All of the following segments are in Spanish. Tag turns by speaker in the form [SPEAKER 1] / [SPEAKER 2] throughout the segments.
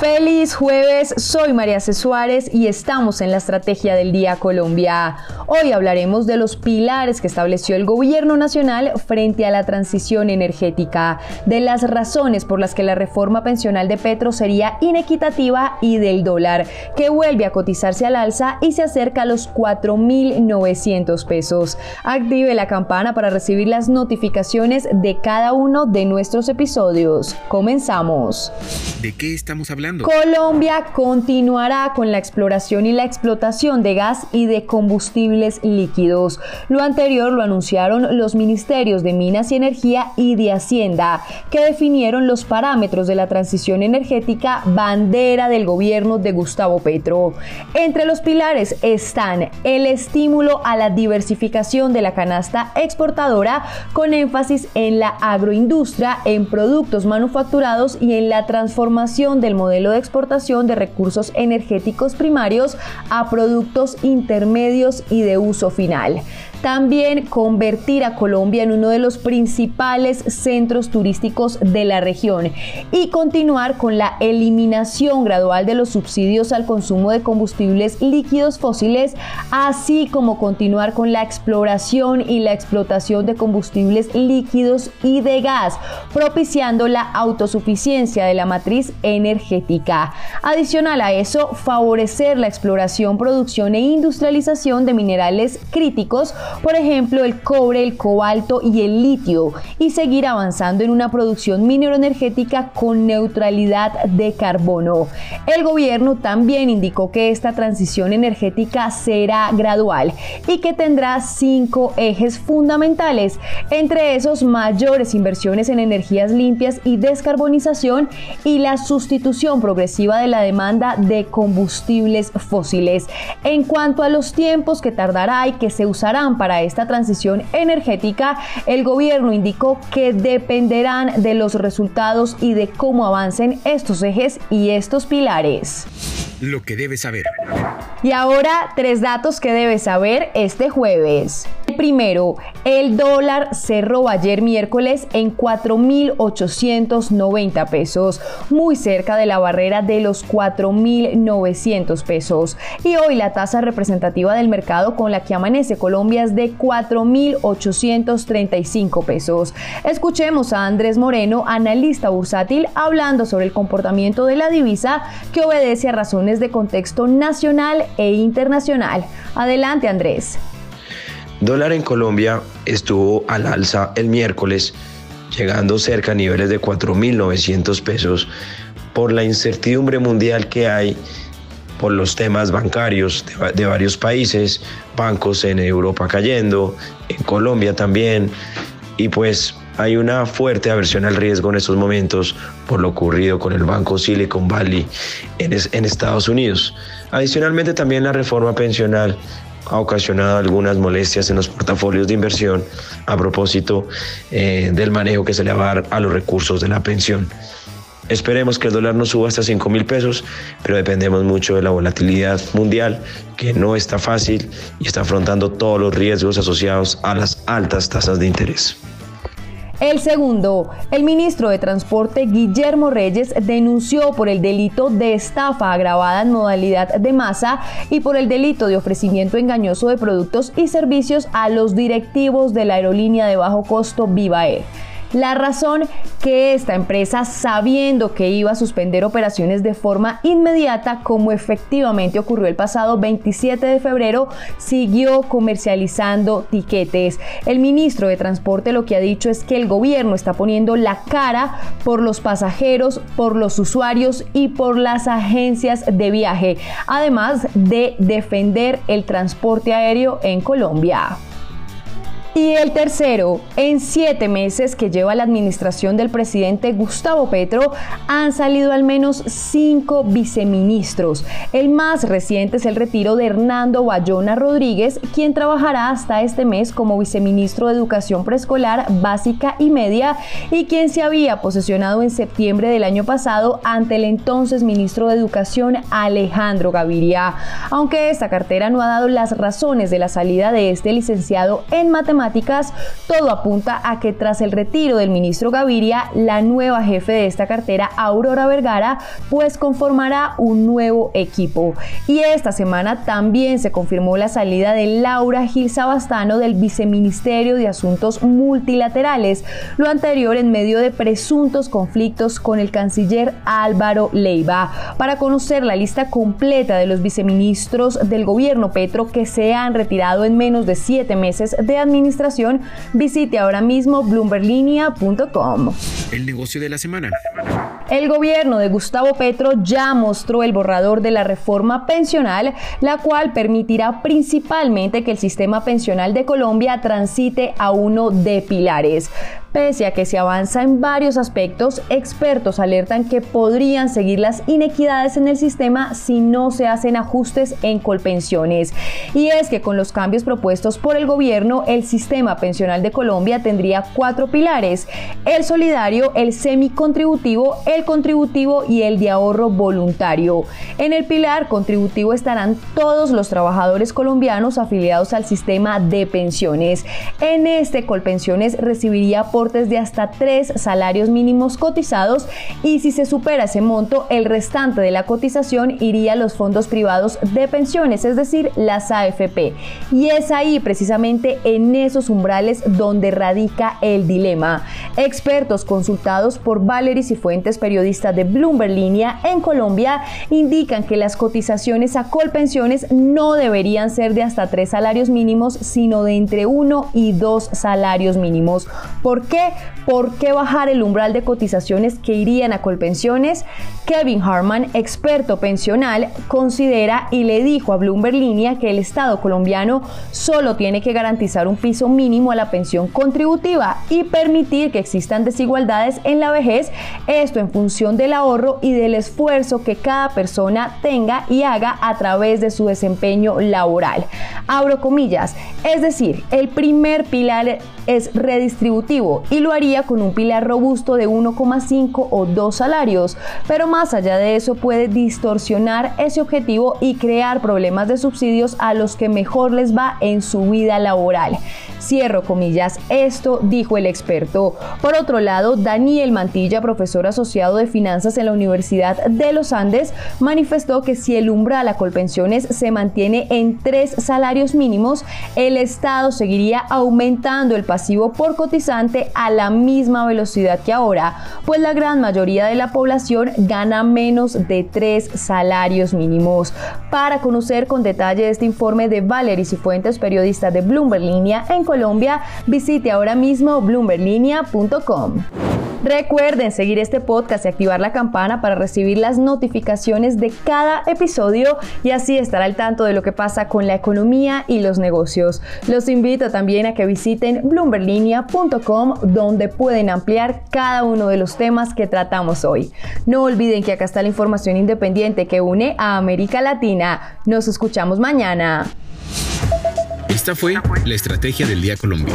[SPEAKER 1] Feliz jueves, soy María C. Suárez y estamos en la Estrategia del Día Colombia. Hoy hablaremos de los pilares que estableció el gobierno nacional frente a la transición energética, de las razones por las que la reforma pensional de Petro sería inequitativa y del dólar, que vuelve a cotizarse al alza y se acerca a los 4.900 pesos. Active la campana para recibir las notificaciones de cada uno de nuestros episodios. Comenzamos.
[SPEAKER 2] ¿De qué estamos hablando?
[SPEAKER 1] Colombia continuará con la exploración y la explotación de gas y de combustibles líquidos. Lo anterior lo anunciaron los ministerios de Minas y Energía y de Hacienda, que definieron los parámetros de la transición energética bandera del gobierno de Gustavo Petro. Entre los pilares están el estímulo a la diversificación de la canasta exportadora con énfasis en la agroindustria, en productos manufacturados y en la transformación del modelo de exportación de recursos energéticos primarios a productos intermedios y de uso final. También convertir a Colombia en uno de los principales centros turísticos de la región y continuar con la eliminación gradual de los subsidios al consumo de combustibles líquidos fósiles, así como continuar con la exploración y la explotación de combustibles líquidos y de gas, propiciando la autosuficiencia de la matriz energética. Adicional a eso, favorecer la exploración, producción e industrialización de minerales críticos por ejemplo el cobre, el cobalto y el litio, y seguir avanzando en una producción mineroenergética con neutralidad de carbono. El gobierno también indicó que esta transición energética será gradual y que tendrá cinco ejes fundamentales, entre esos mayores inversiones en energías limpias y descarbonización y la sustitución progresiva de la demanda de combustibles fósiles. En cuanto a los tiempos que tardará y que se usarán para esta transición energética, el gobierno indicó que dependerán de los resultados y de cómo avancen estos ejes y estos pilares.
[SPEAKER 2] Lo que debes saber.
[SPEAKER 1] Y ahora tres datos que debes saber este jueves. Primero, el dólar cerró ayer miércoles en 4.890 pesos, muy cerca de la barrera de los 4.900 pesos. Y hoy la tasa representativa del mercado con la que amanece Colombia es de 4.835 pesos. Escuchemos a Andrés Moreno, analista bursátil, hablando sobre el comportamiento de la divisa que obedece a razones de contexto nacional e internacional. Adelante, Andrés.
[SPEAKER 3] Dólar en Colombia estuvo al alza el miércoles, llegando cerca a niveles de 4.900 pesos por la incertidumbre mundial que hay por los temas bancarios de, varios países, bancos en Europa cayendo, en Colombia también, y pues hay una fuerte aversión al riesgo en estos momentos por lo ocurrido con el banco Silicon Valley en, en Estados Unidos. Adicionalmente también la reforma pensional ha ocasionado algunas molestias en los portafolios de inversión a propósito eh, del manejo que se le va a dar a los recursos de la pensión. Esperemos que el dólar no suba hasta 5 mil pesos, pero dependemos mucho de la volatilidad mundial, que no está fácil y está afrontando todos los riesgos asociados a las altas tasas de interés.
[SPEAKER 1] El segundo, el ministro de Transporte Guillermo Reyes denunció por el delito de estafa agravada en modalidad de masa y por el delito de ofrecimiento engañoso de productos y servicios a los directivos de la aerolínea de bajo costo Viva Air. La razón que esta empresa, sabiendo que iba a suspender operaciones de forma inmediata, como efectivamente ocurrió el pasado 27 de febrero, siguió comercializando tiquetes. El ministro de Transporte lo que ha dicho es que el gobierno está poniendo la cara por los pasajeros, por los usuarios y por las agencias de viaje, además de defender el transporte aéreo en Colombia. Y el tercero, en siete meses que lleva la administración del presidente Gustavo Petro, han salido al menos cinco viceministros. El más reciente es el retiro de Hernando Bayona Rodríguez, quien trabajará hasta este mes como viceministro de Educación Preescolar, Básica y Media, y quien se había posesionado en septiembre del año pasado ante el entonces ministro de Educación Alejandro Gaviria. Aunque esta cartera no ha dado las razones de la salida de este licenciado en matemáticas, todo apunta a que tras el retiro del ministro Gaviria, la nueva jefe de esta cartera, Aurora Vergara, pues conformará un nuevo equipo. Y esta semana también se confirmó la salida de Laura Gil Sabastano del Viceministerio de Asuntos Multilaterales, lo anterior en medio de presuntos conflictos con el canciller Álvaro Leiva. Para conocer la lista completa de los viceministros del gobierno Petro que se han retirado en menos de siete meses de administración, visite ahora mismo bloomberlinia.com.
[SPEAKER 2] El negocio de la semana.
[SPEAKER 1] El gobierno de Gustavo Petro ya mostró el borrador de la reforma pensional, la cual permitirá principalmente que el sistema pensional de Colombia transite a uno de pilares. Pese a que se avanza en varios aspectos, expertos alertan que podrían seguir las inequidades en el sistema si no se hacen ajustes en colpensiones. Y es que con los cambios propuestos por el gobierno, el sistema pensional de Colombia tendría cuatro pilares, el solidario, el semicontributivo, el contributivo y el de ahorro voluntario. En el pilar contributivo estarán todos los trabajadores colombianos afiliados al sistema de pensiones. En este Colpensiones recibiría por de hasta tres salarios mínimos cotizados y si se supera ese monto, el restante de la cotización iría a los fondos privados de pensiones, es decir, las AFP. Y es ahí precisamente en esos umbrales donde radica el dilema. Expertos consultados por Valery Fuentes, periodista de Bloomberg Línea en Colombia, indican que las cotizaciones a Colpensiones no deberían ser de hasta tres salarios mínimos, sino de entre uno y dos salarios mínimos. ¿Por ¿Por qué bajar el umbral de cotizaciones que irían a Colpensiones? Kevin Harman, experto pensional, considera y le dijo a Bloomberg Línea que el Estado colombiano solo tiene que garantizar un piso mínimo a la pensión contributiva y permitir que existan desigualdades en la vejez, esto en función del ahorro y del esfuerzo que cada persona tenga y haga a través de su desempeño laboral. Abro comillas, es decir, el primer pilar es redistributivo y lo haría con un pilar robusto de 1,5 o 2 salarios, pero más allá de eso puede distorsionar ese objetivo y crear problemas de subsidios a los que mejor les va en su vida laboral. Cierro comillas, esto dijo el experto. Por otro lado, Daniel Mantilla, profesor asociado de finanzas en la Universidad de los Andes, manifestó que si el umbral a colpensiones se mantiene en tres salarios mínimos, el Estado seguiría aumentando el pasivo por cotizante a la misma velocidad que ahora, pues la gran mayoría de la población gana menos de tres salarios mínimos. Para conocer con detalle este informe de Valery Cifuentes, periodista de Bloomberg Línea en Colombia, visite ahora mismo bloomberlinia.com. Recuerden seguir este podcast y activar la campana para recibir las notificaciones de cada episodio y así estar al tanto de lo que pasa con la economía y los negocios. Los invito también a que visiten bloomberlinia.com donde pueden ampliar cada uno de los temas que tratamos hoy. No olviden que acá está la información independiente que une a América Latina. Nos escuchamos mañana.
[SPEAKER 2] Esta fue la Estrategia del Día Colombia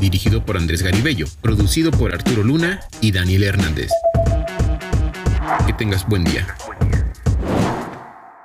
[SPEAKER 2] dirigido por Andrés Garibello, producido por Arturo Luna y Daniel Hernández. Que tengas buen día.